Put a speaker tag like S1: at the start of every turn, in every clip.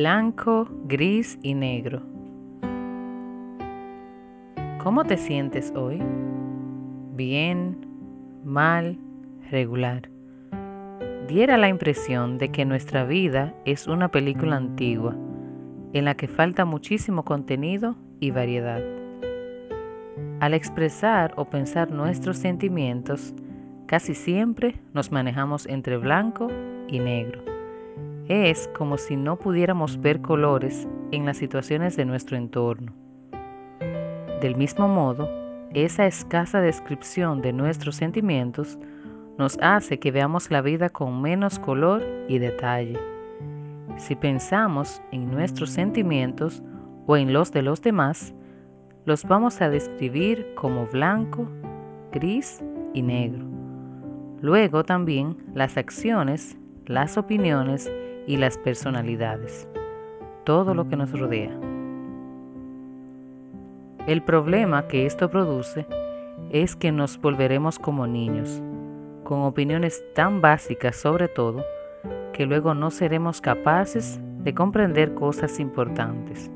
S1: Blanco, gris y negro. ¿Cómo te sientes hoy? ¿Bien? ¿Mal? ¿Regular? Diera la impresión de que nuestra vida es una película antigua, en la que falta muchísimo contenido y variedad. Al expresar o pensar nuestros sentimientos, casi siempre nos manejamos entre blanco y negro es como si no pudiéramos ver colores en las situaciones de nuestro entorno. Del mismo modo, esa escasa descripción de nuestros sentimientos nos hace que veamos la vida con menos color y detalle. Si pensamos en nuestros sentimientos o en los de los demás, los vamos a describir como blanco, gris y negro. Luego también las acciones, las opiniones y las personalidades, todo lo que nos rodea. El problema que esto produce es que nos volveremos como niños, con opiniones tan básicas sobre todo, que luego no seremos capaces de comprender cosas importantes.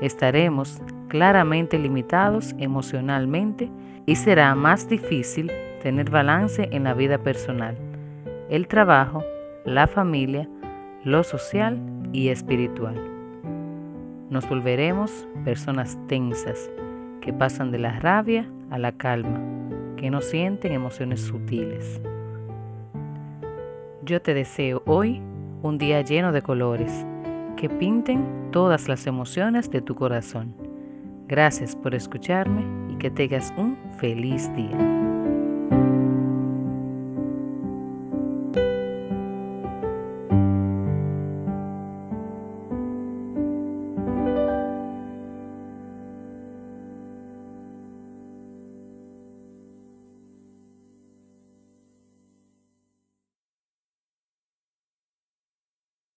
S1: Estaremos claramente limitados emocionalmente y será más difícil tener balance en la vida personal, el trabajo, la familia, lo social y espiritual. Nos volveremos personas tensas que pasan de la rabia a la calma, que no sienten emociones sutiles. Yo te deseo hoy un día lleno de colores que pinten todas las emociones de tu corazón. Gracias por escucharme y que tengas un feliz día.